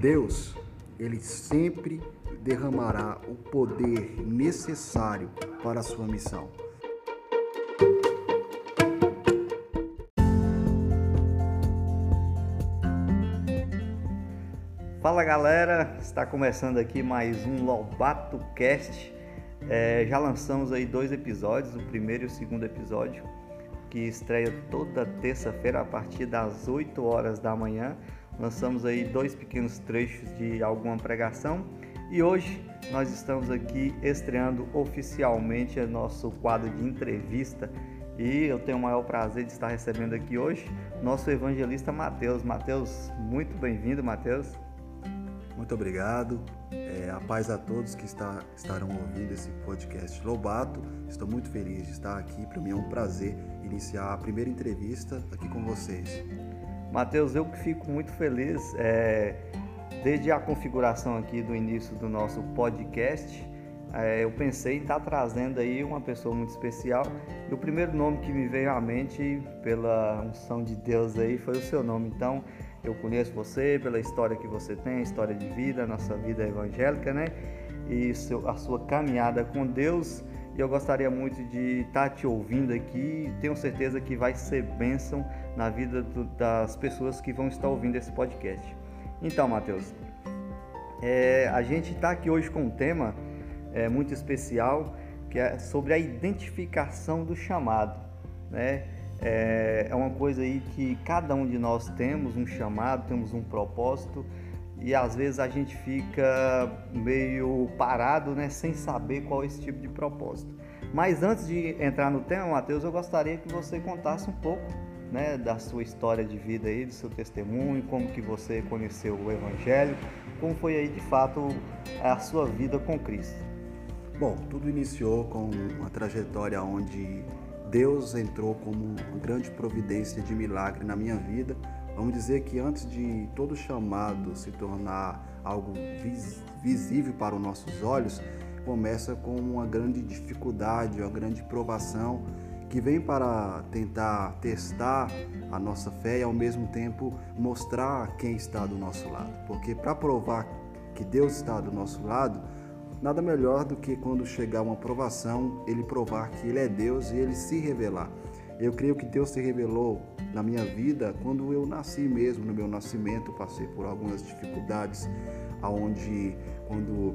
Deus, ele sempre derramará o poder necessário para a sua missão. Fala galera, está começando aqui mais um Lobato Cast. É, já lançamos aí dois episódios, o primeiro e o segundo episódio, que estreia toda terça-feira a partir das 8 horas da manhã. Lançamos aí dois pequenos trechos de alguma pregação e hoje nós estamos aqui estreando oficialmente o nosso quadro de entrevista e eu tenho o maior prazer de estar recebendo aqui hoje nosso evangelista Mateus. Mateus, muito bem-vindo, Mateus. Muito obrigado. É, a paz a todos que está, estarão ouvindo esse podcast Lobato. Estou muito feliz de estar aqui. Para mim é um prazer iniciar a primeira entrevista aqui com vocês. Mateus, eu que fico muito feliz. É, desde a configuração aqui do início do nosso podcast, é, eu pensei em estar trazendo aí uma pessoa muito especial. E o primeiro nome que me veio à mente, pela unção de Deus aí, foi o seu nome. Então, eu conheço você pela história que você tem, história de vida, nossa vida evangélica, né? E a sua caminhada com Deus. E eu gostaria muito de estar te ouvindo aqui. Tenho certeza que vai ser bênção na vida do, das pessoas que vão estar ouvindo esse podcast. Então, Mateus, é, a gente está aqui hoje com um tema é, muito especial que é sobre a identificação do chamado, né? É, é uma coisa aí que cada um de nós temos um chamado, temos um propósito e às vezes a gente fica meio parado, né, sem saber qual é esse tipo de propósito. Mas antes de entrar no tema, Mateus, eu gostaria que você contasse um pouco, né, da sua história de vida aí, do seu testemunho, como que você conheceu o Evangelho, como foi aí de fato a sua vida com Cristo. Bom, tudo iniciou com uma trajetória onde Deus entrou como uma grande providência de milagre na minha vida. Vamos dizer que antes de todo chamado se tornar algo vis visível para os nossos olhos, começa com uma grande dificuldade, uma grande provação que vem para tentar testar a nossa fé e ao mesmo tempo mostrar quem está do nosso lado. Porque para provar que Deus está do nosso lado, Nada melhor do que quando chegar uma provação, ele provar que ele é Deus e ele se revelar. Eu creio que Deus se revelou na minha vida quando eu nasci mesmo, no meu nascimento, passei por algumas dificuldades, aonde quando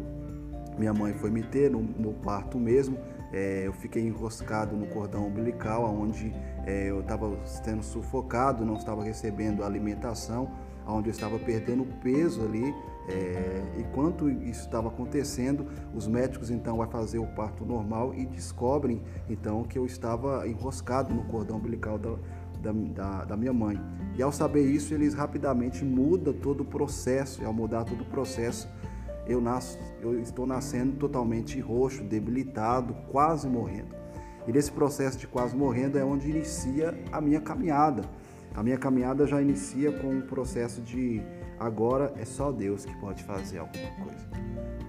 minha mãe foi me ter no, no parto mesmo, é, eu fiquei enroscado no cordão umbilical, onde é, eu estava sendo sufocado, não estava recebendo alimentação, onde eu estava perdendo peso ali é, enquanto isso estava acontecendo, os médicos então vão fazer o parto normal e descobrem então que eu estava enroscado no cordão umbilical da, da, da, minha mãe. E ao saber isso, eles rapidamente mudam todo o processo. E ao mudar todo o processo, eu, nasço, eu estou nascendo totalmente roxo, debilitado, quase morrendo. E nesse processo de quase morrendo é onde inicia a minha caminhada. A minha caminhada já inicia com um processo de Agora é só Deus que pode fazer alguma coisa.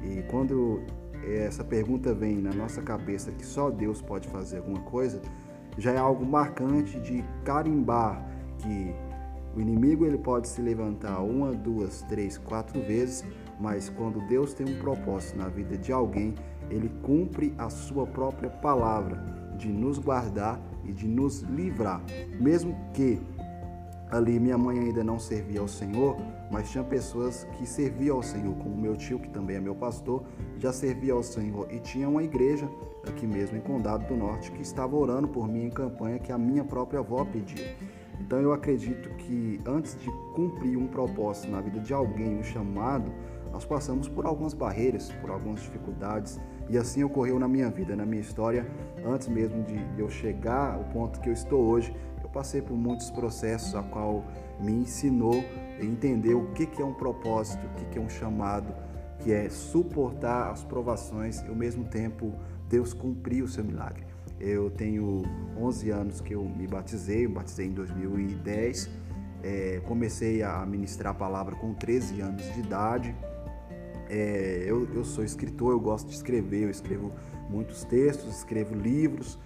E quando essa pergunta vem na nossa cabeça que só Deus pode fazer alguma coisa, já é algo marcante de carimbar que o inimigo ele pode se levantar uma, duas, três, quatro vezes, mas quando Deus tem um propósito na vida de alguém, ele cumpre a sua própria palavra de nos guardar e de nos livrar, mesmo que ali minha mãe ainda não servia ao Senhor, mas tinha pessoas que serviam ao Senhor, como meu tio, que também é meu pastor, já servia ao Senhor. E tinha uma igreja aqui mesmo em Condado do Norte que estava orando por mim em campanha que a minha própria avó pediu. Então eu acredito que antes de cumprir um propósito na vida de alguém, um chamado, nós passamos por algumas barreiras, por algumas dificuldades, e assim ocorreu na minha vida, na minha história, antes mesmo de eu chegar ao ponto que eu estou hoje, passei por muitos processos a qual me ensinou entender o que é um propósito, o que é um chamado, que é suportar as provações e ao mesmo tempo Deus cumprir o seu milagre. Eu tenho 11 anos que eu me batizei, eu me batizei em 2010, é, comecei a ministrar a palavra com 13 anos de idade. É, eu, eu, sou escritor, eu gosto de escrever, eu escrevo muitos textos, escrevo livros.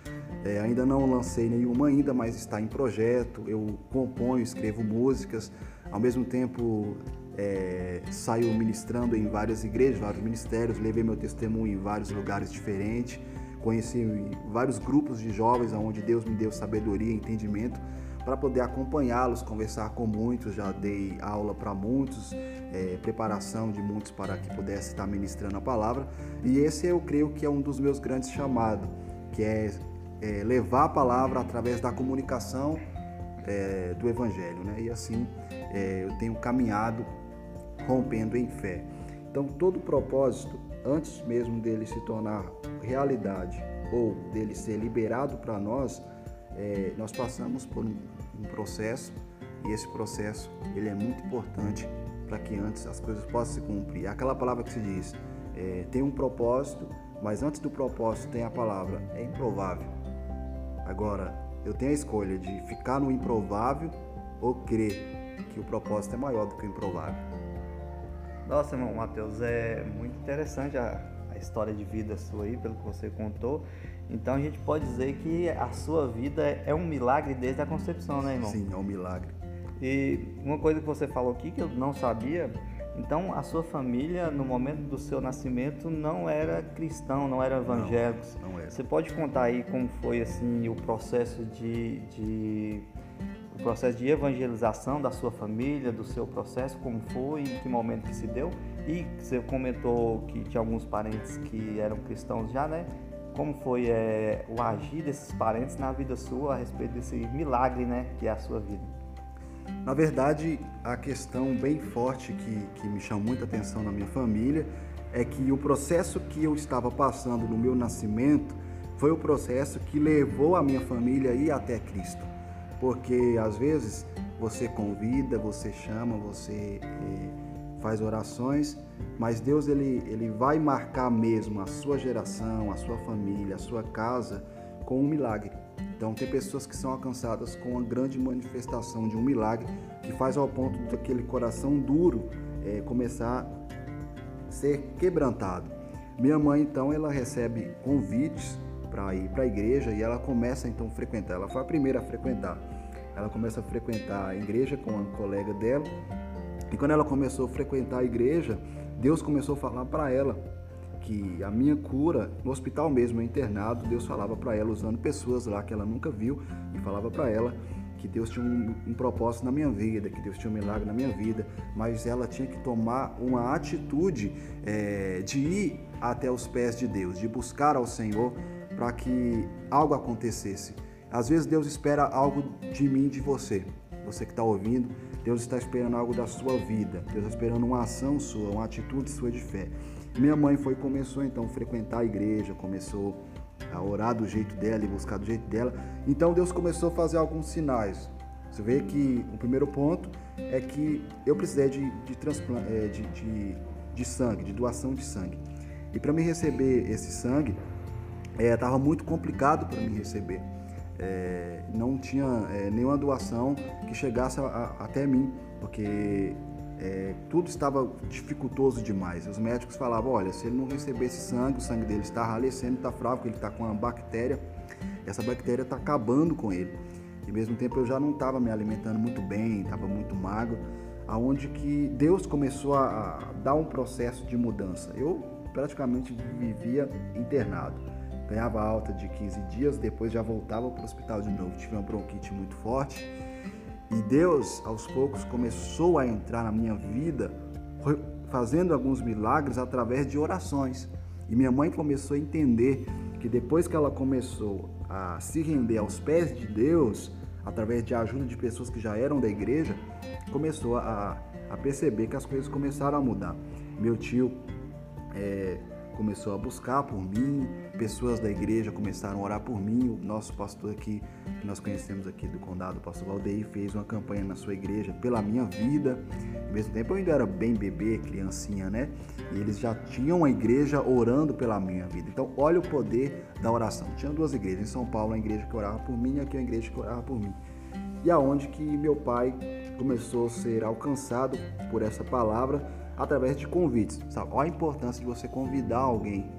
É, ainda não lancei nenhuma ainda, mas está em projeto. Eu componho, escrevo músicas Ao mesmo tempo, é, saio ministrando em várias igrejas, vários ministérios, levei meu testemunho em vários lugares diferentes, conheci vários grupos de jovens onde Deus me deu sabedoria e entendimento para poder acompanhá-los, conversar com muitos, já dei aula para muitos, é, preparação de muitos para que pudesse estar ministrando a palavra. E esse eu creio que é um dos meus grandes chamados, que é, é levar a palavra através da comunicação é, do Evangelho. Né? E assim é, eu tenho caminhado rompendo em fé. Então todo propósito, antes mesmo dele se tornar realidade ou dele ser liberado para nós, é, nós passamos por um, um, processo e esse processo ele é muito importante para que antes as coisas possam se cumprir. É aquela palavra que se diz, é, tem um propósito, mas antes do propósito tem a palavra, é improvável. Agora, eu tenho a escolha de ficar no improvável ou crer que o propósito é maior do que o improvável. Nossa, irmão Matheus, é muito interessante a, a história de vida sua aí, pelo que você contou. Então a gente pode dizer que a sua vida é um milagre desde a concepção, né, irmão? Sim, é um milagre. E uma coisa que você falou aqui que eu não sabia, então a sua família no momento do seu nascimento não era cristão, não era evangélico. Não, não era. Você pode contar aí como foi assim o processo de, de o processo de evangelização da sua família, do seu processo, como foi, em que momento que se deu? E você comentou que tinha alguns parentes que eram cristãos já, né? como foi é, o agir desses parentes na vida sua a respeito desse milagre, né, que é a sua vida? Na verdade, a questão bem forte que, que me chamou muita atenção na minha família é que o processo que eu estava passando no meu nascimento foi o processo que levou a minha família a ir até Cristo. Porque às vezes você convida, você chama, você é, faz orações, mas Deus ele, ele vai marcar mesmo a sua geração, a sua família, a sua casa com um milagre. Então tem pessoas que são alcançadas com uma grande manifestação de um milagre que faz ao ponto daquele coração duro é, começar a ser quebrantado. Minha mãe então ela recebe convites para ir para a igreja e ela começa então a frequentar. Ela foi a primeira a frequentar. Ela começa a frequentar a igreja com uma colega dela e quando ela começou a frequentar a igreja, Deus começou a falar para ela que a minha cura, no hospital mesmo, internado, Deus falava para ela, usando pessoas lá que ela nunca viu, e falava para ela que Deus tinha um, um, propósito na minha vida, que Deus tinha um milagre na minha vida, mas ela tinha que tomar uma atitude é, de ir até os pés de Deus, de buscar ao Senhor para que algo acontecesse. Às vezes Deus espera algo de mim, de você, você que está ouvindo, Deus está esperando algo da sua vida. Deus está esperando uma ação sua, uma atitude sua de fé. Minha mãe foi começou então a frequentar a igreja, começou a orar do jeito dela e buscar do jeito dela. Então Deus começou a fazer alguns sinais. Você vê que o primeiro ponto é que eu precisei de, de, é, de, de, de sangue, de doação de sangue. E para me receber esse sangue, estava é, muito complicado para me receber é, não tinha é, nenhuma doação que chegasse a, a, até mim, porque é, tudo estava dificultoso demais. Os médicos falavam: olha, se ele não receber esse sangue, o sangue dele está ralecendo, está fraco, ele está com uma bactéria, essa bactéria está acabando com ele. E ao mesmo tempo eu já não estava me alimentando muito bem, estava muito magro, aonde que Deus começou a, a dar um processo de mudança. Eu praticamente vivia internado ganhava alta de 15 dias, depois já voltava para o hospital de novo. Tive uma bronquite muito forte. E Deus, aos poucos, começou a entrar na minha vida, fazendo alguns milagres através de orações. E minha mãe começou a entender que depois que ela começou a se render aos pés de Deus, através de ajuda de pessoas que já eram da igreja, começou a, a perceber que as coisas começaram a mudar. Meu tio é, começou a buscar por mim, pessoas da igreja começaram a orar por mim. O nosso pastor aqui, que nós conhecemos aqui do condado, o pastor Valdeir, fez uma campanha na sua igreja pela minha vida. Ao mesmo tempo eu ainda era bem bebê, criancinha, né? E eles já tinham uma igreja orando pela minha vida. Então, olha o poder da oração. Tinha duas igrejas, em São Paulo a igreja que orava por mim e aqui a igreja que orava por mim. E aonde que meu pai começou a ser alcançado por essa palavra através de convites. Sabe? Olha a importância de você convidar alguém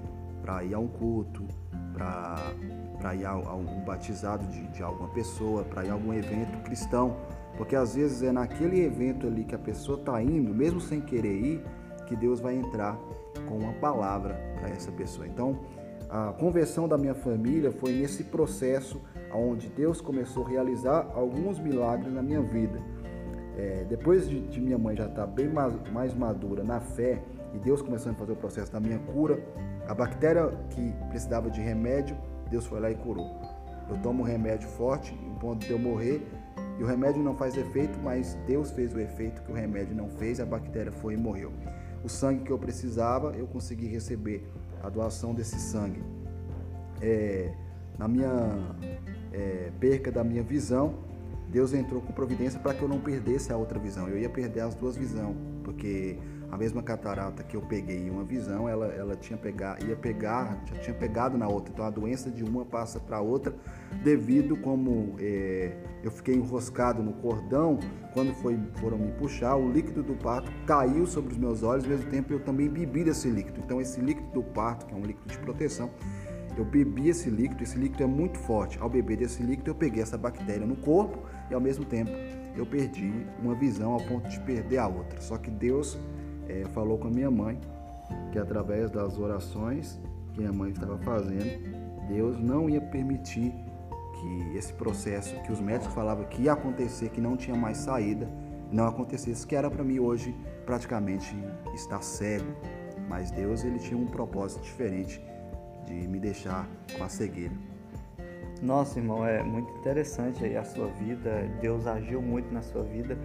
para ir a um culto, para ir a, a um batizado de, de alguma pessoa, para ir a algum evento cristão. Porque às vezes é naquele evento ali que a pessoa está indo, mesmo sem querer ir, que Deus vai entrar com uma palavra para essa pessoa. Então, a conversão da minha família foi nesse processo onde Deus começou a realizar alguns milagres na minha vida. É, depois de, de, minha mãe já estar tá bem mais, mais madura na fé e Deus começando a fazer o processo da minha cura, a bactéria que precisava de remédio, Deus foi lá e curou. Eu tomo um remédio forte, em ponto de eu morrer, e o remédio não faz efeito, mas Deus fez o efeito que o remédio não fez, a bactéria foi e morreu. O sangue que eu precisava, eu consegui receber a doação desse sangue. É, na minha é, perca da minha visão, Deus entrou com providência para que eu não perdesse a outra visão. Eu ia perder as duas visões, porque a mesma catarata que eu peguei em uma visão, ela, ela tinha pegar, ia pegar, já tinha pegado na outra. Então a doença de uma passa para outra, devido como é, eu fiquei enroscado no cordão, quando foi, foram me puxar, o líquido do parto caiu sobre os meus olhos, ao mesmo tempo eu também bebi desse líquido. Então esse líquido do parto, que é um líquido de proteção, eu bebi esse líquido, esse líquido é muito forte. Ao beber desse líquido, eu peguei essa bactéria no corpo e ao mesmo tempo eu perdi uma visão ao ponto de perder a outra. Só que Deus é, falou com a minha mãe que através das orações que minha mãe estava fazendo, Deus não ia permitir que esse processo que os médicos falavam que ia acontecer, que não tinha mais saída, não acontecesse, que era para mim hoje praticamente estar cego. Mas Deus ele tinha um propósito diferente de me deixar com a cegueira. Nossa, irmão, é muito interessante aí a sua vida. Deus agiu muito na sua vida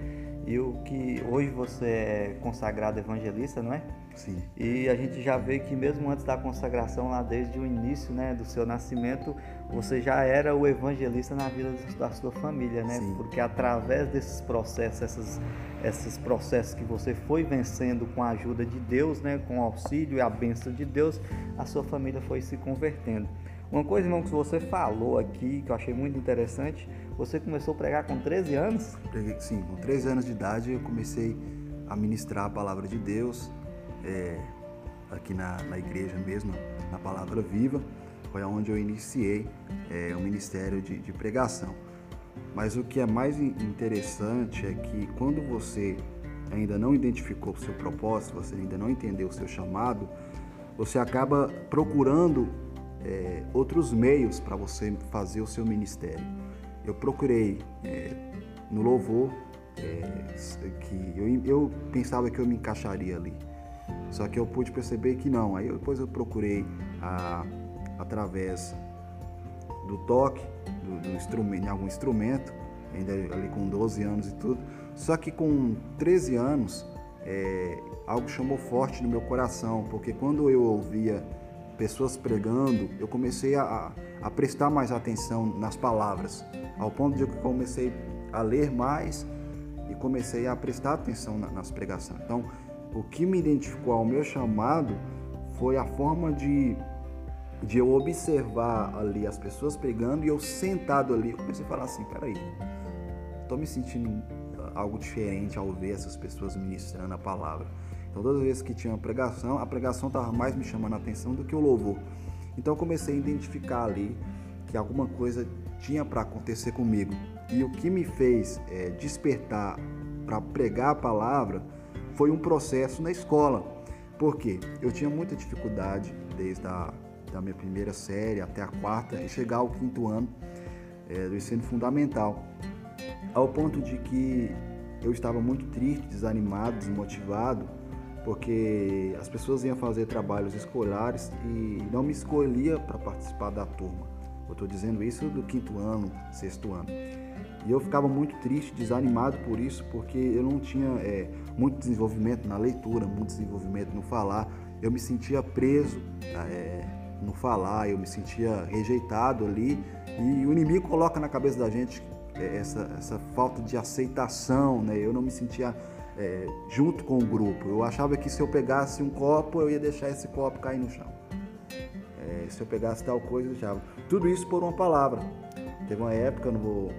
e o que hoje você é consagrado evangelista, não é? Sim. E a gente já vê que mesmo antes da consagração, lá desde o início, né, do seu nascimento, você já era o evangelista na vida da sua família, né? Sim. Porque através desses processos, essas, esses processos que você foi vencendo com a ajuda de Deus, né, com o auxílio e a bênção de Deus, a sua família foi se convertendo. Uma coisa, irmão, que você falou aqui, que eu achei muito interessante, você começou a pregar com 13 anos? Sim, com 13 anos de idade eu comecei a ministrar a palavra de Deus, é, aqui na, na igreja mesmo, na Palavra Viva. Foi onde eu iniciei é, o ministério de, de pregação. Mas o que é mais interessante é que quando você ainda não identificou o seu propósito, você ainda não entendeu o seu chamado, você acaba procurando é, outros meios para você fazer o seu ministério. Eu procurei é, no louvor, é, que eu, eu, pensava que eu me encaixaria ali. Só que eu pude perceber que não. Aí depois eu procurei a, através do toque, do, do instrumento, em algum instrumento, ainda ali com 12 anos e tudo. Só que com 13 anos, é, algo chamou forte no meu coração, porque quando eu ouvia pessoas pregando, eu comecei a, a prestar mais atenção nas palavras, ao ponto de que comecei a ler mais e comecei a prestar atenção na, nas pregações. Então, o que me identificou ao meu chamado foi a forma de, de eu observar ali as pessoas pregando e eu sentado ali, eu comecei a falar assim, peraí, estou me sentindo algo diferente ao ver essas pessoas ministrando a palavra. Então, todas as vezes que tinha uma pregação, a pregação estava mais me chamando a atenção do que o louvor. Então, eu comecei a identificar ali que alguma coisa tinha para acontecer comigo. E o que me fez é, despertar para pregar a palavra foi um processo na escola. Por quê? Eu tinha muita dificuldade desde a da minha primeira série até a quarta e chegar ao quinto ano é, do ensino fundamental, ao ponto de que eu estava muito triste, desanimado, desmotivado porque as pessoas iam fazer trabalhos escolares e não me escolhia para participar da turma. Eu estou dizendo isso do quinto ano, sexto ano. E eu ficava muito triste, desanimado por isso, porque eu não tinha é, muito desenvolvimento na leitura, muito desenvolvimento no falar. Eu me sentia preso é, no falar, eu me sentia rejeitado ali. E o inimigo coloca na cabeça da gente é, essa, essa falta de aceitação, né? Eu não me sentia é, junto com o grupo. Eu achava que se eu pegasse um copo, eu ia deixar esse copo cair no chão. É, se eu pegasse tal coisa, eu deixava. Tudo isso por uma palavra. Teve uma época, não vou,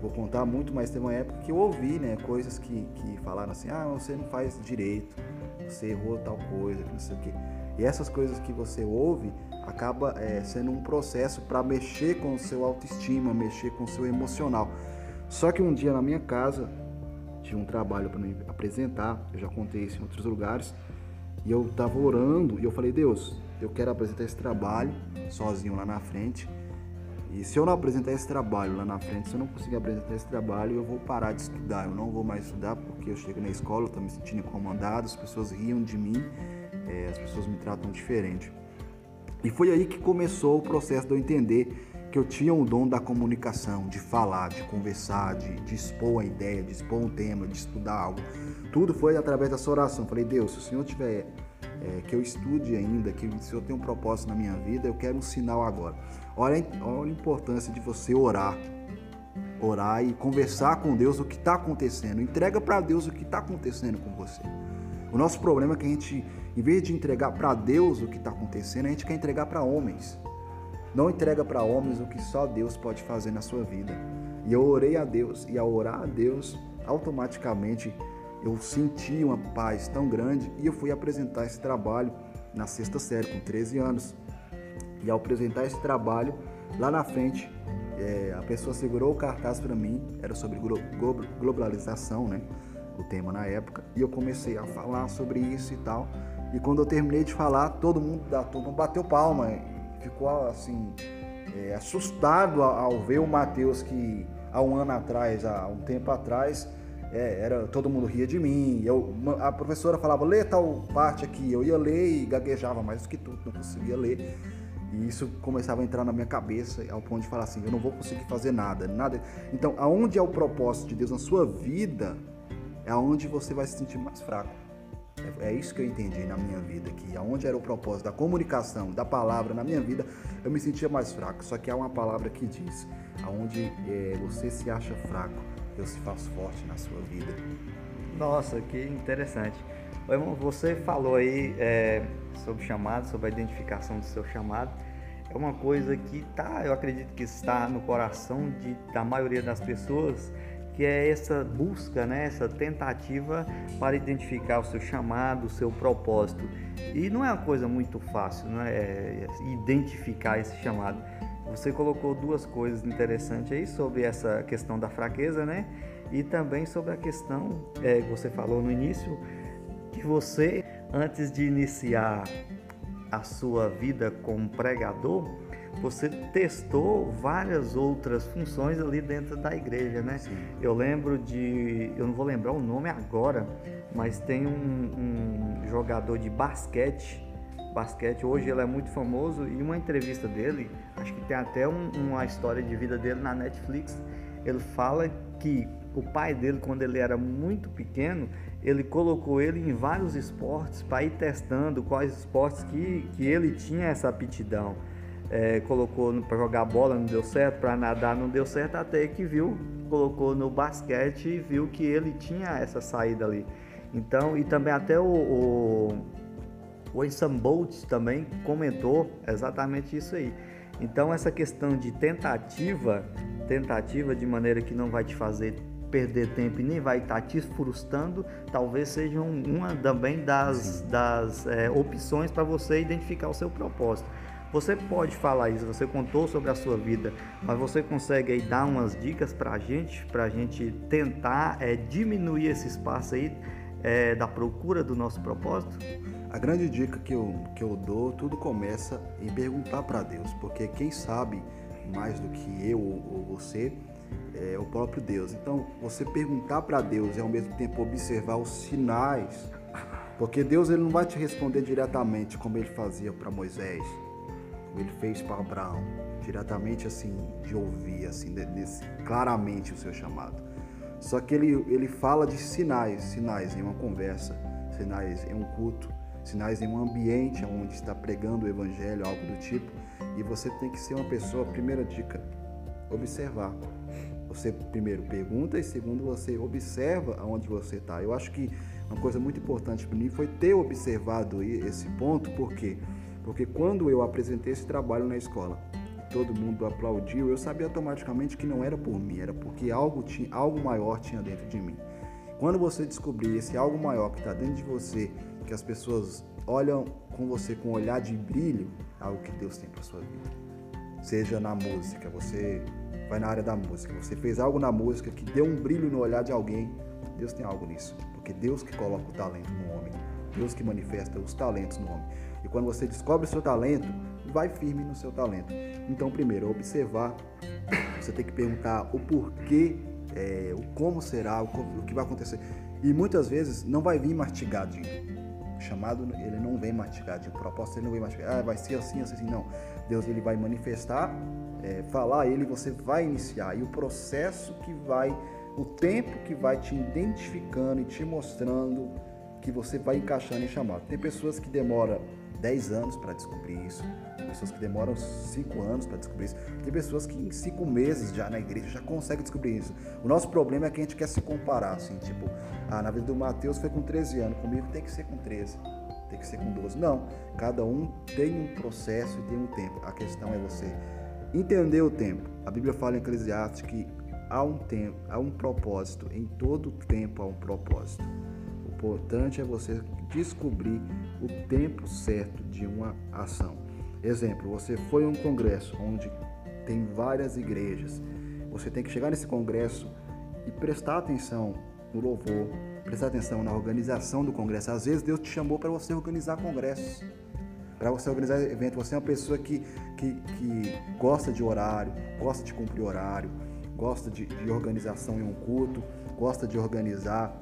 vou contar muito, mas teve uma época que eu ouvi né, coisas que, que falaram assim: ah, você não faz direito, você errou tal coisa, não sei o quê. E essas coisas que você ouve acaba é, sendo um processo para mexer com o seu autoestima, mexer com o seu emocional. Só que um dia na minha casa tinha um trabalho para me apresentar, eu já contei isso em outros lugares, e eu estava orando e eu falei: Deus, eu quero apresentar esse trabalho sozinho lá na frente. E se eu não apresentar esse trabalho lá na frente, se eu não conseguir apresentar esse trabalho, eu vou parar de estudar. Eu não vou mais estudar porque eu chego na escola, estou me sentindo incomodado, as pessoas riam de mim, é, as pessoas me tratam diferente. E foi aí que começou o processo de eu entender que eu tinha o dom da comunicação, de falar, de conversar, de, de expor a ideia, de expor um tema, de estudar algo. Tudo foi através dessa oração. Falei, Deus, se o Senhor tiver é, que eu estude ainda, que o Senhor tem um propósito na minha vida, eu quero um sinal agora. Olha, olha a importância de você orar. Orar e conversar com Deus o que está acontecendo. Entrega para Deus o que está acontecendo com você. O nosso problema é que a gente, em vez de entregar para Deus o que está acontecendo, a gente quer entregar para homens. Não entrega para homens o que só Deus pode fazer na sua vida. E eu orei a Deus, e ao orar a Deus, automaticamente eu senti uma paz tão grande e eu fui apresentar esse trabalho na sexta série, com 13 anos. E ao apresentar esse trabalho, lá na frente, é, a pessoa segurou o cartaz para mim, era sobre globalização, né? O tema na época, e eu comecei a falar sobre isso e tal. E quando eu terminei de falar, todo mundo da turma bateu palma ficou assim é, assustado ao ver o Mateus que há um ano atrás, há um tempo atrás, é, era todo mundo ria de mim. Eu, a professora falava lê tal parte aqui, eu ia ler e gaguejava mais do que tudo, não conseguia ler. E isso começava a entrar na minha cabeça ao ponto de falar assim, eu não vou conseguir fazer nada, nada. Então, aonde é o propósito de Deus na sua vida, é aonde você vai se sentir mais fraco. É, é isso que eu entendi na minha vida, que aonde era o propósito da comunicação, da palavra na minha vida, eu me sentia mais fraco. Só que há uma palavra que diz, aonde é, você se acha fraco, Deus se faz forte na sua vida. Nossa, que interessante. Irmão, você falou aí é, sobre chamado, sobre a identificação do seu chamado. É uma coisa que tá, eu acredito que está no coração de, da maioria das pessoas que é essa busca, né, essa tentativa para identificar o seu chamado, o seu propósito. E não é uma coisa muito fácil, né, é identificar esse chamado. Você colocou duas coisas interessantes aí sobre essa questão da fraqueza, né? E também sobre a questão é, você falou no início, que você, antes de iniciar a sua vida como pregador, você testou várias outras funções ali dentro da igreja, né? Sim. Eu lembro de, eu não vou lembrar o nome agora, mas tem um, um jogador de basquete, basquete hoje ele é muito famoso e uma entrevista dele, acho que tem até um, uma história de vida dele na Netflix. Ele fala que o pai dele, quando ele era muito pequeno, ele colocou ele em vários esportes para ir testando quais esportes que, que ele tinha essa aptidão é, colocou para jogar bola, não deu certo, para nadar não deu certo, até que viu, colocou no basquete e viu que ele tinha essa saída ali. Então, e também até o, o, o Ensan Bolt também comentou exatamente isso aí. Então, essa questão de tentativa, tentativa de maneira que não vai te fazer perder tempo e nem vai estar te frustrando, talvez seja uma também das, das é, opções para você identificar o seu propósito. Você pode falar isso, você contou sobre a sua vida, mas você consegue aí dar umas dicas para a gente, para a gente tentar é, diminuir esse espaço aí é, da procura do nosso propósito? A grande dica que eu, que eu dou, tudo começa em perguntar para Deus, porque quem sabe mais do que eu ou você é o próprio Deus. Então, você perguntar para Deus e ao mesmo tempo observar os sinais, porque Deus ele não vai te responder diretamente como ele fazia para Moisés ele fez para Abraão, diretamente assim, de ouvir, assim, claramente o seu chamado. Só que ele, ele fala de sinais, sinais em uma conversa, sinais em um culto, sinais em um ambiente onde está pregando o evangelho, algo do tipo. E você tem que ser uma pessoa, primeira dica, observar. Você primeiro pergunta e segundo você observa aonde você está. Eu acho que uma coisa muito importante para mim foi ter observado esse ponto, porque quê? Porque quando eu apresentei esse trabalho na escola, todo mundo aplaudiu, eu sabia automaticamente que não era por mim, era porque algo, tinha, algo maior tinha dentro de mim. Quando você descobrir esse algo maior que está dentro de você, que as pessoas olham com você com um olhar de brilho, é algo que Deus tem para sua vida. Seja na música, você vai na área da música. Você fez algo na música que deu um brilho no olhar de alguém. Deus tem algo nisso, porque Deus que coloca o talento no homem, Deus que manifesta os talentos no homem. E quando você descobre o seu talento, vai firme no seu talento. Então, primeiro, observar. Você tem que perguntar o porquê, é, o como será, o, o que vai acontecer. E muitas vezes não vai vir mastigadinho. Chamado, ele não vem mastigadinho. Propósito, ele não vem mastigadinho. Ah, vai ser assim, assim, assim. Não. Deus, ele vai manifestar, é, falar a ele, você vai iniciar. E o processo que vai, o tempo que vai te identificando e te mostrando que você vai encaixando em chamado. Tem pessoas que demoram 10 anos para descobrir isso, pessoas que demoram 5 anos para descobrir isso, tem pessoas que em 5 meses já na igreja já conseguem descobrir isso. O nosso problema é que a gente quer se comparar, assim, tipo, ah, na vida do Mateus foi com 13 anos, comigo tem que ser com 13, tem que ser com 12. Não, cada um tem um processo e tem um tempo. A questão é você entender o tempo. A Bíblia fala em Eclesiastes que há um tempo, há um propósito, em todo tempo há um propósito. Importante é você descobrir o tempo certo de uma ação. Exemplo, você foi a um congresso onde tem várias igrejas. Você tem que chegar nesse congresso e prestar atenção no louvor, prestar atenção na organização do congresso. Às vezes Deus te chamou para você organizar congressos, para você organizar eventos. Você é uma pessoa que, que, que gosta de horário, gosta de cumprir horário, gosta de, de organização em um culto, gosta de organizar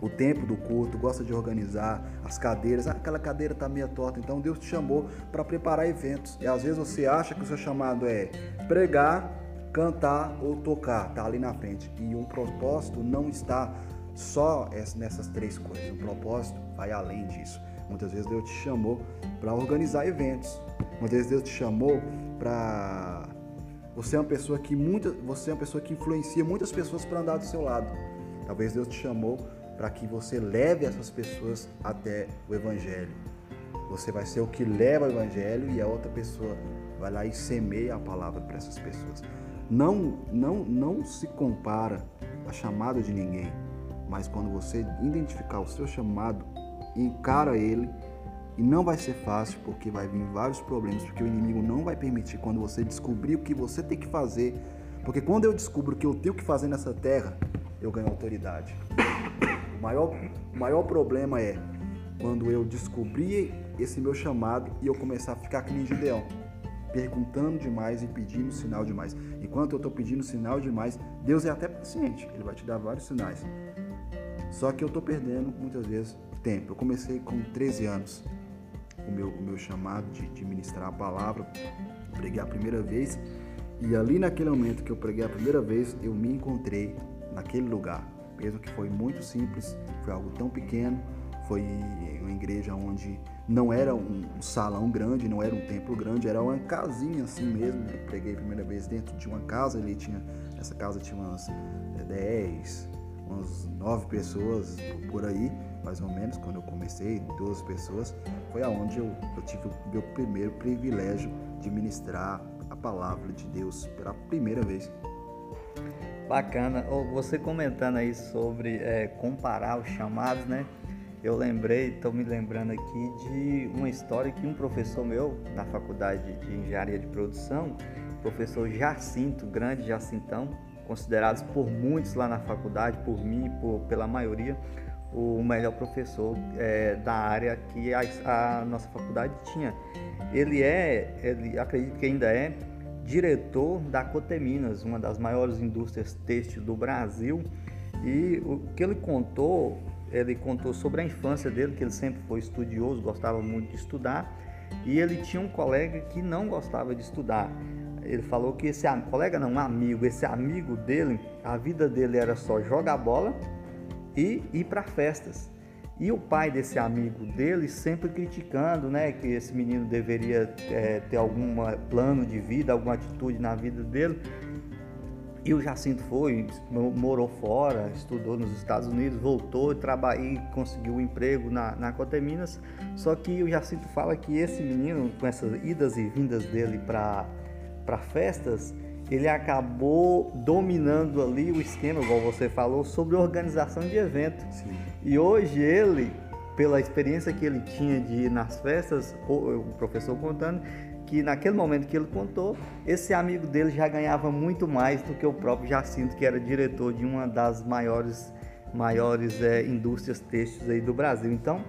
o tempo do culto, gosta de organizar as cadeiras. Ah, aquela cadeira está meio torta, então Deus te chamou para preparar eventos. E às vezes você acha que o seu chamado é pregar, cantar ou tocar, tá ali na frente. E um propósito não está só nessas três coisas. O propósito vai além disso. Muitas vezes Deus te chamou para organizar eventos. Muitas vezes Deus te chamou para você é uma pessoa que muita, você é uma pessoa que influencia muitas pessoas para andar do seu lado. Talvez Deus te chamou para que você leve essas pessoas até o Evangelho. Você vai ser o que leva o Evangelho e a outra pessoa vai lá e semeia a palavra para essas pessoas. Não, não, não se compara a chamada de ninguém, mas quando você identificar o seu chamado, encara ele e não vai ser fácil porque vai vir vários problemas, porque o inimigo não vai permitir quando você descobrir o que você tem que fazer. Porque quando eu descubro o que eu tenho que fazer nessa terra, eu ganho autoridade. O maior, o maior problema é quando eu descobri esse meu chamado e eu começar a ficar que nem Gideão, perguntando demais e pedindo sinal demais. Enquanto eu estou pedindo sinal demais, Deus é até paciente, Ele vai te dar vários sinais. Só que eu estou perdendo muitas vezes tempo. Eu comecei com 13 anos o meu, o meu chamado de, de ministrar a palavra, preguei a primeira vez e ali naquele momento que eu preguei a primeira vez, eu me encontrei naquele lugar mesmo que foi muito simples, foi algo tão pequeno, foi uma igreja onde não era um salão grande, não era um templo grande, era uma casinha assim mesmo. Eu preguei a primeira vez dentro de uma casa, ele tinha, essa casa tinha umas 10, é, umas 9 pessoas por aí, mais ou menos, quando eu comecei, 12 pessoas, foi aonde eu, eu tive o meu primeiro privilégio de ministrar a palavra de Deus pela primeira vez. Bacana. Você comentando aí sobre é, comparar os chamados, né? Eu lembrei, estou me lembrando aqui de uma história que um professor meu na faculdade de engenharia de produção, professor Jacinto, grande Jacintão, considerados por muitos lá na faculdade, por mim, por, pela maioria, o melhor professor é, da área que a, a, nossa faculdade tinha. Ele é, ele acredito que ainda é diretor da Coteminas, uma das maiores indústrias têxteis do Brasil. E o que ele contou, ele contou sobre a infância dele, que ele sempre foi estudioso, gostava muito de estudar, e ele tinha um colega que não gostava de estudar. Ele falou que esse colega não, um amigo, esse amigo dele, a vida dele era só jogar bola e ir para festas. E o pai desse amigo dele sempre criticando, né, que esse menino deveria é, ter algum plano de vida, alguma atitude na vida dele. E o Jacinto foi, morou fora, estudou nos Estados Unidos, voltou e conseguiu um emprego na, na Coteminas. Só que o Jacinto fala que esse menino, com essas idas e vindas dele para festas, ele acabou dominando ali o esquema, igual você falou, sobre organização de evento. Sim. E hoje ele, pela experiência que ele tinha de ir nas festas, o professor contando, que naquele momento que ele contou, esse amigo dele já ganhava muito mais do que o próprio Jacinto, que era diretor de uma das maiores, maiores é, indústrias têxteis aí do Brasil. Então,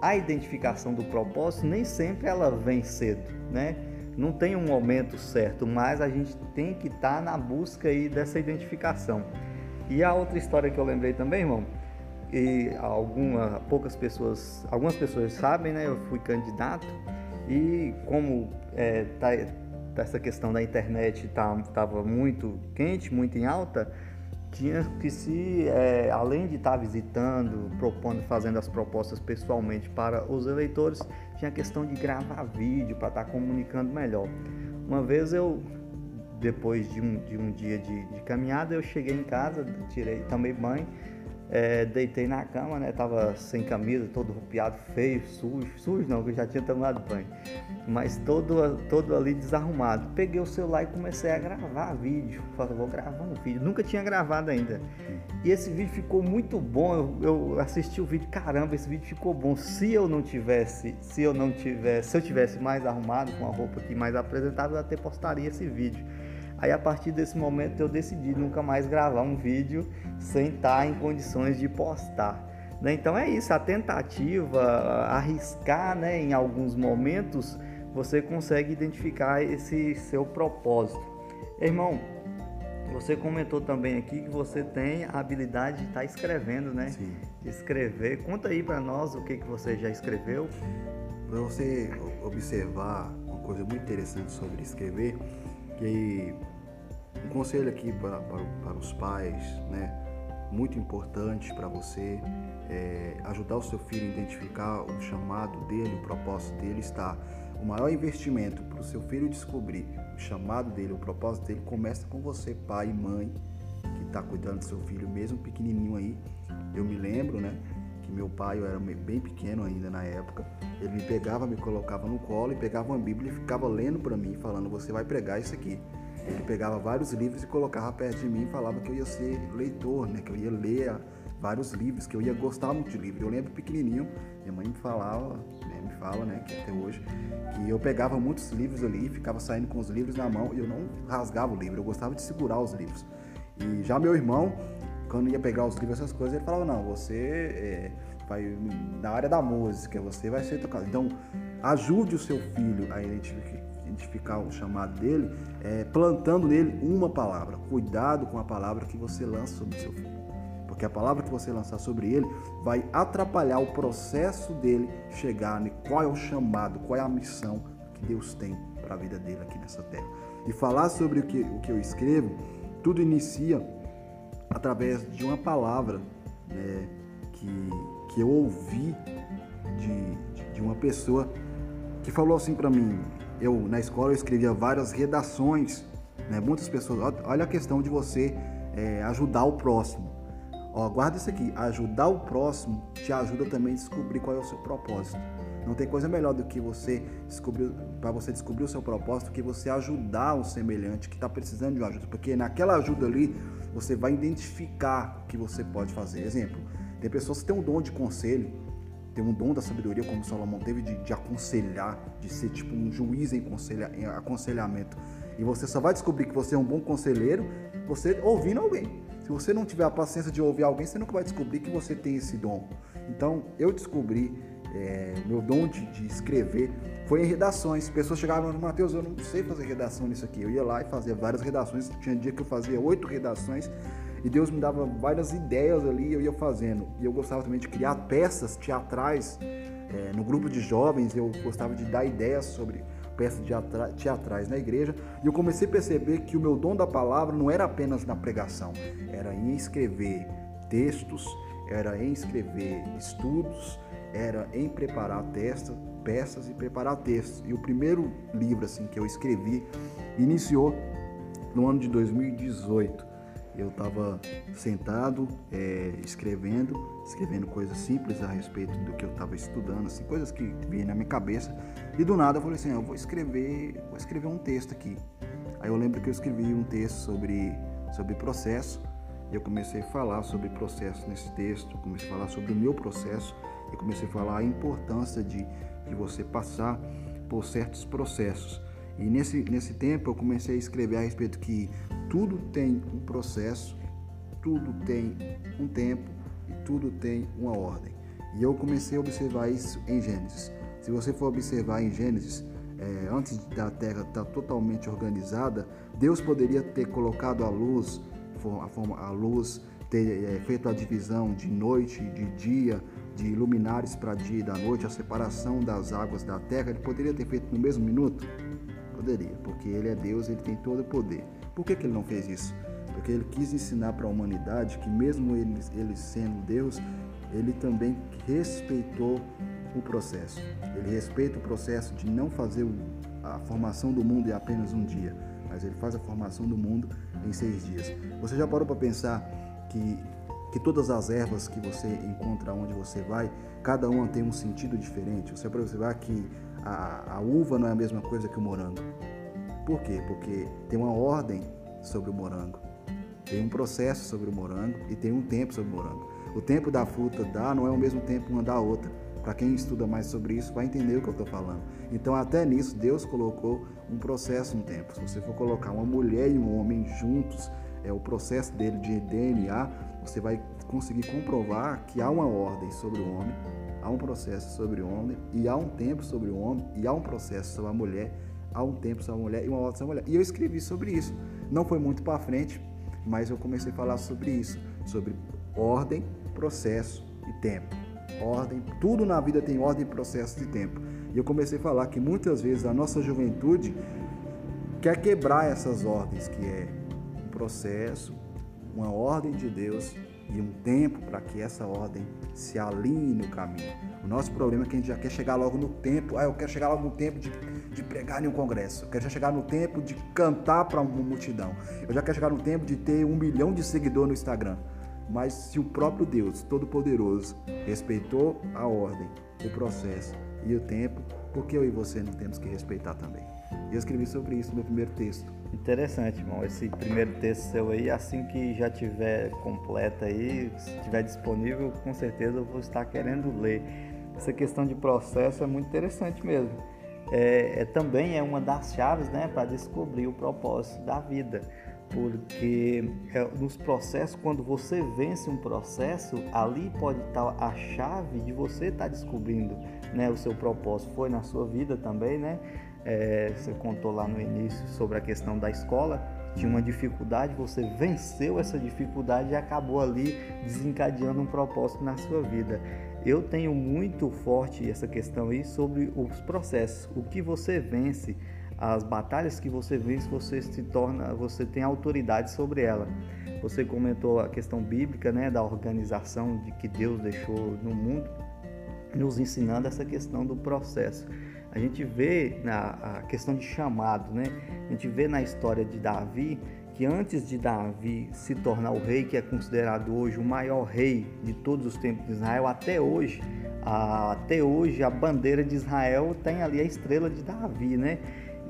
a identificação do propósito nem sempre ela vem cedo, né? Não tem um momento certo, mas a gente tem que estar tá na busca aí dessa identificação. E a outra história que eu lembrei também, irmão, e alguma, poucas pessoas, algumas pessoas sabem, né? Eu fui candidato e como é, tá, essa questão da internet estava tá, muito quente, muito em alta, tinha que se, é, além de estar tá visitando, propondo, fazendo as propostas pessoalmente para os eleitores, tinha a questão de gravar vídeo para estar tá comunicando melhor. Uma vez eu, depois de um, de um dia de, de caminhada, eu cheguei em casa, tirei, tomei banho é, deitei na cama, né? Tava sem camisa, todo rupiado, feio, sujo. Sujo não, que eu já tinha tomado banho. Mas todo, todo ali desarrumado. Peguei o celular e comecei a gravar vídeo. Falei, vou gravar um vídeo. Nunca tinha gravado ainda. E esse vídeo ficou muito bom. Eu, eu, assisti o vídeo, caramba, esse vídeo ficou bom. Se eu não tivesse, se eu não tivesse, se eu tivesse mais arrumado, com a roupa aqui mais apresentável, eu até postaria esse vídeo. Aí a partir desse momento eu decidi nunca mais gravar um vídeo sem estar em condições de postar. Né? Então é isso, a tentativa, arriscar né, em alguns momentos, você consegue identificar esse seu propósito. Irmão, você comentou também aqui que você tem a habilidade de estar escrevendo, né? Sim. Escrever. Conta aí para nós o que, que você já escreveu. Para você observar uma coisa muito interessante sobre escrever, que um conselho aqui para, para, para os pais, né? Muito importante para você é ajudar o seu filho a identificar o chamado dele, o propósito dele está. O maior investimento para o seu filho descobrir o chamado dele, o propósito dele, começa com você, pai e mãe, que está cuidando do seu filho, mesmo pequenininho aí. Eu me lembro, né? Meu pai, eu era bem pequeno ainda na época, ele me pegava, me colocava no colo e pegava uma Bíblia e ficava lendo para mim, falando: Você vai pregar isso aqui. Ele pegava vários livros e colocava perto de mim e falava que eu ia ser leitor, né? Que eu ia ler vários livros, que eu ia gostar muito de livro. Eu lembro pequenininho, minha mãe me falava, né, me fala, né, que até hoje, que eu pegava muitos livros ali, ficava saindo com os livros na mão e eu não rasgava o livro, eu gostava de segurar os livros. E já meu irmão, quando ia pegar os livros, essas coisas, ele falava, não, você é, vai na área da música, você vai ser tocado. Então, ajude o seu filho a identificar o chamado dele, é, plantando nele uma palavra. Cuidado com a palavra que você lança sobre o seu filho. Porque a palavra que você lançar sobre ele vai atrapalhar o processo dele chegar em qual é o chamado, qual é a missão que Deus tem para a vida dele aqui nessa terra. E falar sobre o que, o que eu escrevo, tudo inicia através de uma palavra né, que, que eu ouvi de, de, uma pessoa que falou assim para mim: eu na escola eu escrevia várias redações, né? Muitas pessoas, olha a questão de você é, ajudar o próximo. Ó, guarda isso aqui, ajudar o próximo te ajuda também a descobrir qual é o seu propósito. Não tem coisa melhor do que você descobrir, para você descobrir o seu propósito, que você ajudar o semelhante que está precisando de uma ajuda, porque naquela ajuda ali você vai identificar o que você pode fazer. Exemplo, tem pessoas que têm um dom de conselho, tem um dom da sabedoria, como Salomão teve, de, de aconselhar, de ser tipo um juiz em, conselha, em aconselhamento. E você só vai descobrir que você é um bom conselheiro você ouvindo alguém. Se você não tiver a paciência de ouvir alguém, você nunca vai descobrir que você tem esse dom. Então, eu descobri é, meu dom de, de, escrever foi em redações. Pessoas chegavam e Mateus, eu não sei fazer redação nisso aqui. Eu ia lá e fazia várias redações. Tinha dia que eu fazia oito redações e Deus me dava várias ideias ali eu ia fazendo. E eu gostava também de criar peças teatrais. É, no grupo de jovens, eu gostava de dar ideias sobre peças teatrais na igreja. E eu comecei a perceber que o meu dom da palavra não era apenas na pregação, era em escrever textos, era em escrever estudos, era em preparar textos, peças e preparar textos. E o primeiro livro assim que eu escrevi iniciou no ano de 2018 eu estava sentado é, escrevendo, escrevendo coisas simples a respeito do que eu estava estudando, assim, coisas que vinham na minha cabeça. E do nada eu falei assim, ah, eu vou escrever, vou escrever um texto aqui. Aí eu lembro que eu escrevi um texto sobre sobre processo. E eu comecei a falar sobre processo nesse texto, comecei a falar sobre o meu processo e comecei a falar a importância de, de você passar por certos processos. E nesse, nesse tempo eu comecei a escrever a respeito que tudo tem um processo, tudo tem um tempo e tudo tem uma ordem. E eu comecei a observar isso em Gênesis. Se você for observar em Gênesis, é, antes da Terra estar totalmente organizada, Deus poderia ter colocado a luz, a, forma, a luz, ter é, feito a divisão de noite, de dia, de luminares para dia e da noite, a separação das águas da terra, ele poderia ter feito no mesmo minuto? Poderia, porque ele é Deus, ele tem todo o poder. Por que, que ele não fez isso? Porque ele quis ensinar para a humanidade que, mesmo ele, ele sendo Deus, ele também respeitou o processo. Ele respeita o processo de não fazer a formação do mundo em apenas um dia, mas ele faz a formação do mundo em seis dias. Você já parou para pensar que que todas as ervas que você encontra onde você vai, cada uma tem um sentido diferente. Você vai observar que a, a uva não é a mesma coisa que o morango. Por quê? Porque tem uma ordem sobre o morango, tem um processo sobre o morango e tem um tempo sobre o morango. O tempo da fruta dar não é o mesmo tempo uma da outra. Para quem estuda mais sobre isso, vai entender o que eu estou falando. Então, até nisso, Deus colocou um processo, um tempo. Se você for colocar uma mulher e um homem juntos, é o processo dele de DNA, você vai conseguir comprovar que há uma ordem sobre o homem, há um processo sobre o homem, e há um tempo sobre o homem, e há um processo sobre a mulher, há um tempo sobre a mulher e uma ordem sobre a mulher. E eu escrevi sobre isso. Não foi muito para frente, mas eu comecei a falar sobre isso, sobre ordem, processo e tempo. Ordem, tudo na vida tem ordem, processo e tempo. E eu comecei a falar que muitas vezes a nossa juventude quer quebrar essas ordens, que é um processo, uma ordem de Deus e um tempo para que essa ordem se alinhe no caminho. O nosso problema é que a gente já quer chegar logo no tempo. Ah, eu quero chegar logo no tempo de, de pregar em um congresso. Eu quero já chegar no tempo de cantar para uma multidão. Eu já quero chegar no tempo de ter um milhão de seguidores no Instagram. Mas se o próprio Deus Todo-Poderoso respeitou a ordem, o processo e o tempo, por que eu e você não temos que respeitar também? Eu escrevi sobre isso no meu primeiro texto. Interessante, irmão. Esse primeiro texto seu aí, assim que já tiver completo aí, se tiver disponível, com certeza eu vou estar querendo ler. Essa questão de processo é muito interessante mesmo. É, é também é uma das chaves, né, para descobrir o propósito da vida porque é, nos processos, quando você vence um processo, ali pode estar a chave de você estar descobrindo né, o seu propósito. Foi na sua vida também, né? É, você contou lá no início sobre a questão da escola, tinha uma dificuldade, você venceu essa dificuldade e acabou ali desencadeando um propósito na sua vida. Eu tenho muito forte essa questão aí sobre os processos, o que você vence, as batalhas que você vence, você se torna, você tem autoridade sobre ela. Você comentou a questão bíblica, né, da organização de que Deus deixou no mundo, nos ensinando essa questão do processo a gente vê na a questão de chamado, né? A gente vê na história de Davi que antes de Davi se tornar o rei que é considerado hoje o maior rei de todos os tempos de Israel, até hoje, até hoje a bandeira de Israel tem ali a estrela de Davi, né?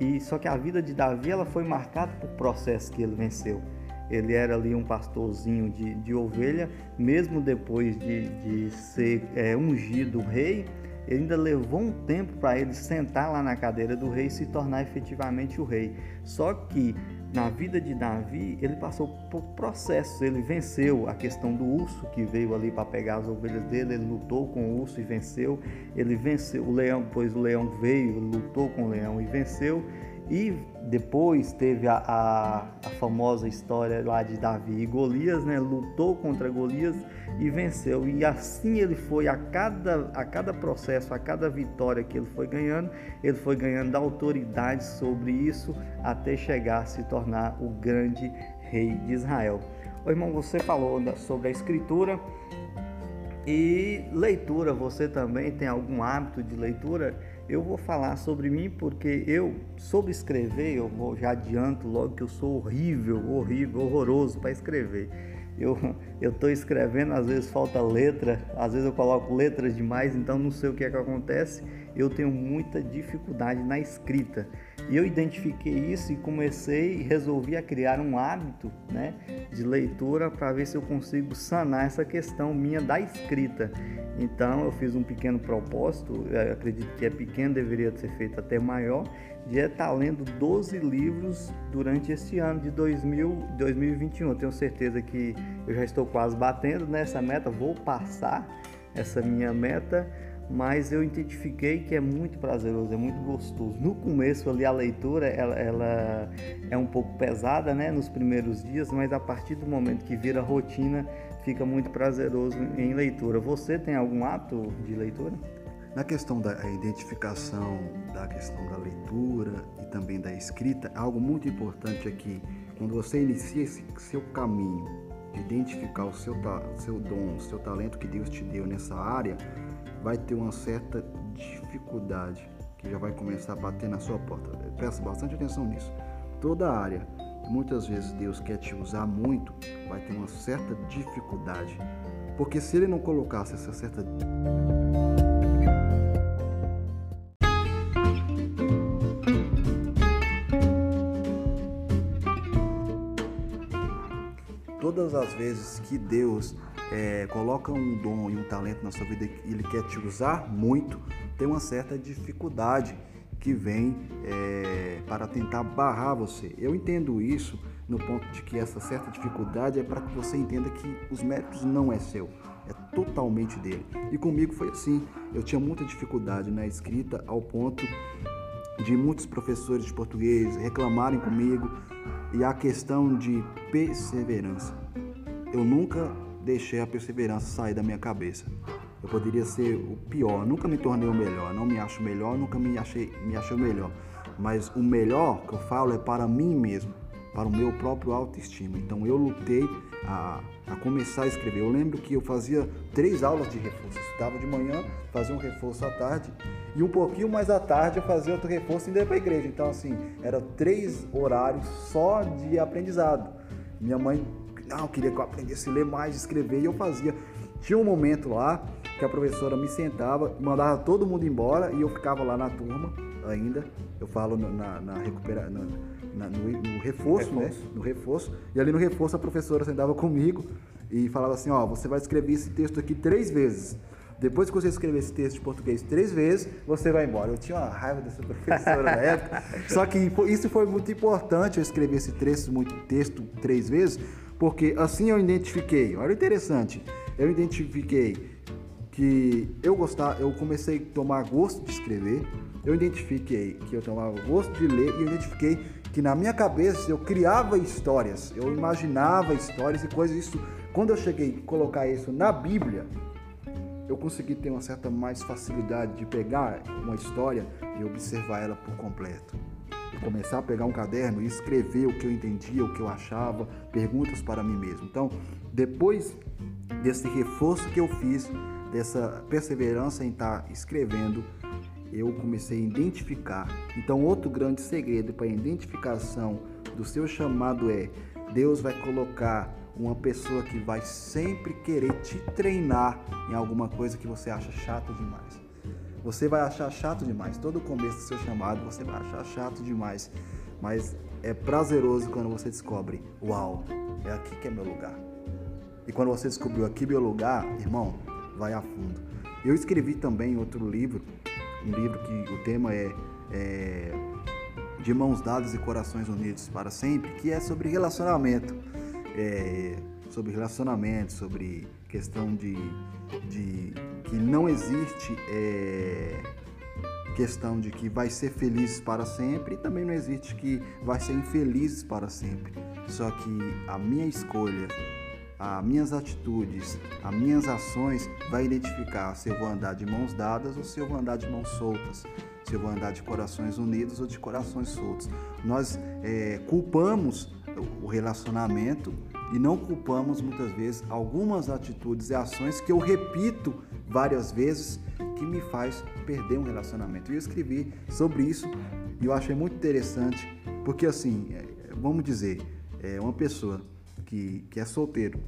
E só que a vida de Davi ela foi marcada por processos que ele venceu. Ele era ali um pastorzinho de, de ovelha, mesmo depois de, de ser é, ungido rei, ele ainda levou um tempo para ele sentar lá na cadeira do rei e se tornar efetivamente o rei. Só que na vida de Davi, ele passou por processos, ele venceu a questão do urso que veio ali para pegar as ovelhas dele, ele lutou com o urso e venceu. Ele venceu o leão, pois o leão veio, lutou com o leão e venceu. E depois teve a, a, a, famosa história lá de Davi e Golias, né? Lutou contra Golias e venceu. E assim ele foi a cada, a cada processo, a cada vitória que ele foi ganhando, ele foi ganhando autoridade sobre isso até chegar a se tornar o grande rei de Israel. Ô irmão, você falou sobre a escritura e leitura. Você também tem algum hábito de leitura? eu vou falar sobre mim porque eu soube escrever, eu vou já adianto logo que eu sou horrível, horrível, horroroso para escrever. Eu eu estou escrevendo, às vezes falta letra, às vezes eu coloco letras demais, então não sei o que é que acontece eu tenho muita dificuldade na escrita. E eu identifiquei isso e comecei e resolvi a criar um hábito né, de leitura para ver se eu consigo sanar essa questão minha da escrita. Então eu fiz um pequeno propósito, acredito que é pequeno, deveria ser feito até maior, de estar lendo 12 livros durante este ano de 2000, 2021. Eu tenho certeza que eu já estou quase batendo nessa meta, vou passar essa minha meta mas eu identifiquei que é muito prazeroso, é muito gostoso. No começo ali a leitura ela, ela, é um pouco pesada, né, nos primeiros dias, mas a partir do momento que vira rotina fica muito prazeroso em leitura. Você tem algum hábito de leitura? Na questão da identificação da questão da leitura e também da escrita, algo muito importante aqui, quando você inicia esse seu caminho de identificar o seu, seu dom, o seu talento que Deus te deu nessa área, vai ter uma certa dificuldade que já vai começar a bater na sua porta. Presta bastante atenção nisso. Toda área, muitas vezes Deus quer te usar muito, vai ter uma certa dificuldade. Porque se ele não colocasse essa certa Todas as vezes que Deus é, coloca um dom e um talento na sua vida e ele quer te usar muito, tem uma certa dificuldade que vem é, para tentar barrar você. Eu entendo isso no ponto de que essa certa dificuldade é para que você entenda que os méritos não é seu, é totalmente dele. E comigo foi assim. Eu tinha muita dificuldade na escrita ao ponto de muitos professores de português reclamarem comigo e a questão de perseverança. Eu nunca deixei a perseverança sair da minha cabeça. Eu poderia ser o pior, nunca me tornei o melhor, não me acho melhor, nunca me achei, me achei o melhor. Mas o melhor que eu falo é para mim mesmo, para o meu próprio autoestima. Então eu lutei a, a começar a escrever. Eu lembro que eu fazia três aulas de reforço. estava de manhã, fazia um reforço à tarde e um pouquinho mais à tarde eu fazia outro reforço e ia para a igreja. Então assim, eram três horários só de aprendizado. Minha mãe não, queria que eu aprendesse a ler mais, escrever, e eu fazia. Tinha um momento lá que a professora me sentava, mandava todo mundo embora e eu ficava lá na turma ainda. Eu falo na, na recupera, na, no, no, reforço, né? reforço, né? No reforço. E ali no reforço a professora sentava comigo e falava assim, ó, você vai escrever esse texto aqui três vezes. Depois que você escrever esse texto de português três vezes, você vai embora. Eu tinha uma raiva dessa professora na época. Só que isso foi muito importante, eu escrever esse texto, muito texto três vezes, porque assim eu identifiquei, olha interessante, eu identifiquei que eu gostar, eu comecei a tomar gosto de escrever, eu identifiquei que eu tomava gosto de ler e eu identifiquei que na minha cabeça eu criava histórias, eu imaginava histórias e coisas isso. Quando eu cheguei a colocar isso na Bíblia, eu consegui ter uma certa mais facilidade de pegar uma história e observar ela por completo começar a pegar um caderno e escrever o que eu entendia, o que eu achava, perguntas para mim mesmo. Então, depois desse reforço que eu fiz, dessa perseverança em estar escrevendo, eu comecei a identificar. Então, outro grande segredo para a identificação do seu chamado é: Deus vai colocar uma pessoa que vai sempre querer te treinar em alguma coisa que você acha chato demais. Você vai achar chato demais. Todo o começo do seu chamado você vai achar chato demais. Mas é prazeroso quando você descobre: Uau, é aqui que é meu lugar. E quando você descobriu aqui meu lugar, irmão, vai a fundo. Eu escrevi também outro livro, um livro que o tema é, é De Mãos Dadas e Corações Unidos para Sempre, que é sobre relacionamento. É, sobre relacionamento, sobre questão de, de que não existe é, questão de que vai ser feliz para sempre e também não existe que vai ser infeliz para sempre. Só que a minha escolha, as minhas atitudes, as minhas ações vai identificar se eu vou andar de mãos dadas ou se eu vou andar de mãos soltas, se eu vou andar de corações unidos ou de corações soltos. Nós é, culpamos o relacionamento e não culpamos muitas vezes algumas atitudes e ações que eu repito várias vezes que me faz perder um relacionamento. E eu escrevi sobre isso e eu achei muito interessante, porque assim, é, vamos dizer, é uma pessoa que, que é solteiro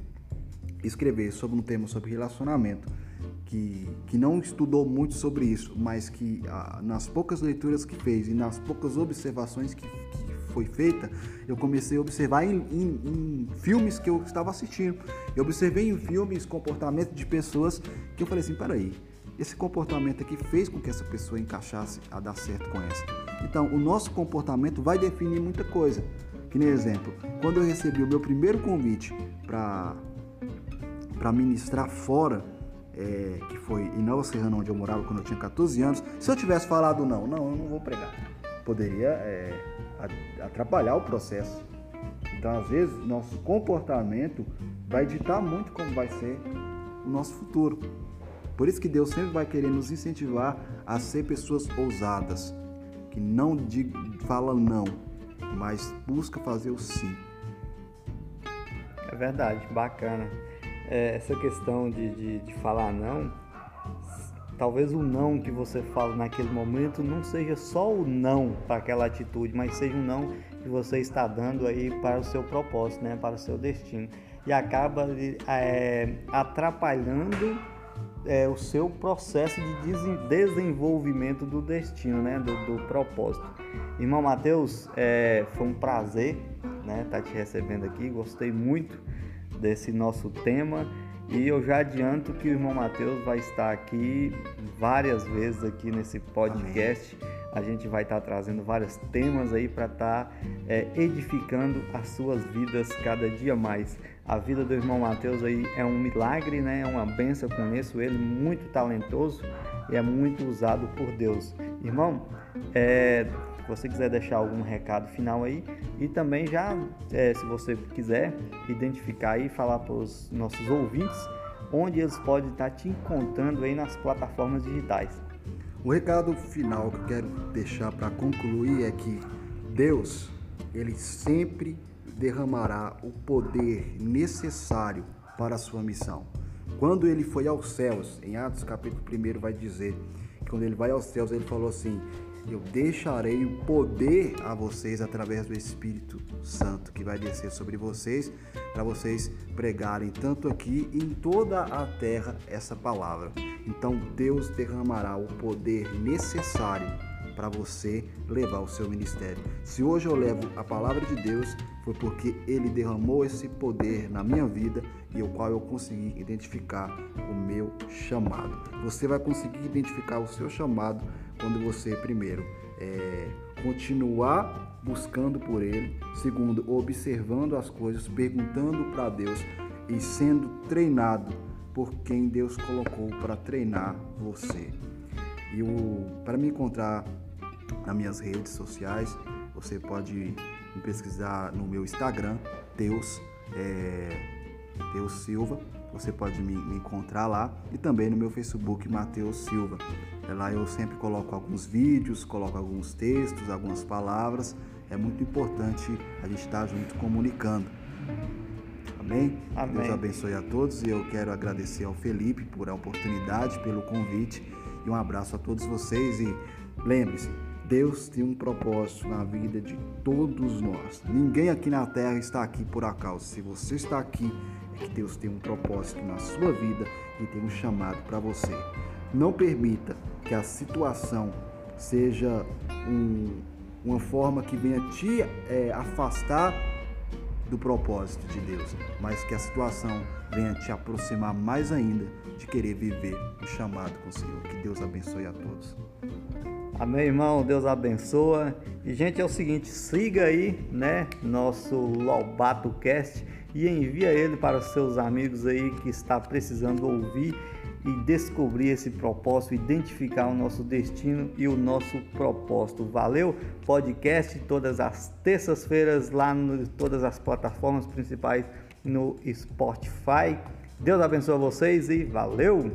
escrever sobre um tema sobre relacionamento que, que não estudou muito sobre isso, mas que ah, nas poucas leituras que fez e nas poucas observações que, que foi feita, eu comecei a observar em, em, em, filmes que eu estava assistindo. Eu observei em filmes comportamento de pessoas que eu falei assim, peraí, esse comportamento aqui fez com que essa pessoa encaixasse a dar certo com essa. Então, o nosso comportamento vai definir muita coisa. Que nem exemplo, quando eu recebi o meu primeiro convite para ministrar fora, é, que foi em Nova Serrana, onde eu morava quando eu tinha 14 anos, se eu tivesse falado não, não, eu não vou pregar, poderia é, atrapalhar o processo. Então, às vezes, nosso comportamento vai ditar muito como vai ser o nosso futuro. Por isso que Deus sempre vai querer nos incentivar a ser pessoas ousadas, que não falam não, mas busca fazer o sim. É verdade, bacana. É, essa questão de, de, de falar não, talvez o não que você fala naquele momento não seja só o não para aquela atitude, mas seja um não que você está dando aí para o seu propósito, né, para o seu destino. E acaba é, atrapalhando é, o seu processo de desenvolvimento do destino, né, do, do propósito. Irmão Mateus, é, foi um prazer né, estar tá te recebendo aqui, gostei muito desse nosso tema e eu já adianto que o irmão Mateus vai estar aqui várias vezes aqui nesse podcast. Amém. A gente vai estar trazendo vários temas aí para estar é, edificando as suas vidas cada dia mais. A vida do irmão Mateus aí é um milagre, né? É uma benção. Conheço ele, muito talentoso e é muito usado por Deus. Irmão, é, se você quiser deixar algum recado final aí e também já, é, se você quiser, identificar e falar para os nossos ouvintes onde eles podem estar te encontrando aí nas plataformas digitais. O recado final que eu quero deixar para concluir é que Deus, ele sempre derramará o poder necessário para a sua missão. Quando ele foi aos céus, em Atos capítulo 1 vai dizer que quando ele vai aos céus, ele falou assim: eu deixarei o poder a vocês através do Espírito Santo que vai descer sobre vocês, para vocês pregarem tanto aqui e em toda a terra essa palavra. Então Deus derramará o poder necessário para você levar o seu ministério. Se hoje eu levo a palavra de Deus, foi porque ele derramou esse poder na minha vida e o qual eu consegui identificar o meu chamado. Você vai conseguir identificar o seu chamado quando você, primeiro, é, continuar buscando por Ele, segundo, observando as coisas, perguntando para Deus e sendo treinado por quem Deus colocou para treinar você. E para me encontrar nas minhas redes sociais, você pode me pesquisar no meu Instagram, Deus, é, Deus Silva. Você pode me, me encontrar lá e também no meu Facebook, Mateus Silva. É lá eu sempre coloco alguns vídeos, coloco alguns textos, algumas palavras. É muito importante a gente estar junto comunicando. Amém? Amém? Deus abençoe a todos e eu quero agradecer ao Felipe por a oportunidade, pelo convite e um abraço a todos vocês e lembre-se, Deus tem um propósito na vida de todos nós. Ninguém aqui na terra está aqui por acaso. Se você está aqui, é que Deus tem um propósito na sua vida e tem um chamado para você. Não permita que a situação seja um, uma forma que venha te é, afastar do propósito de Deus, mas que a situação venha te aproximar mais ainda de querer viver o chamado com o Senhor. Que Deus abençoe a todos. Amém, irmão. Deus abençoa. E gente, é o seguinte, siga aí, né, nosso Lobato Cast e envia ele para os seus amigos aí que está precisando ouvir e descobrir esse propósito, identificar o nosso destino e o nosso propósito. Valeu? Podcast todas as terças-feiras lá em todas as plataformas principais no Spotify. Deus abençoe vocês e valeu!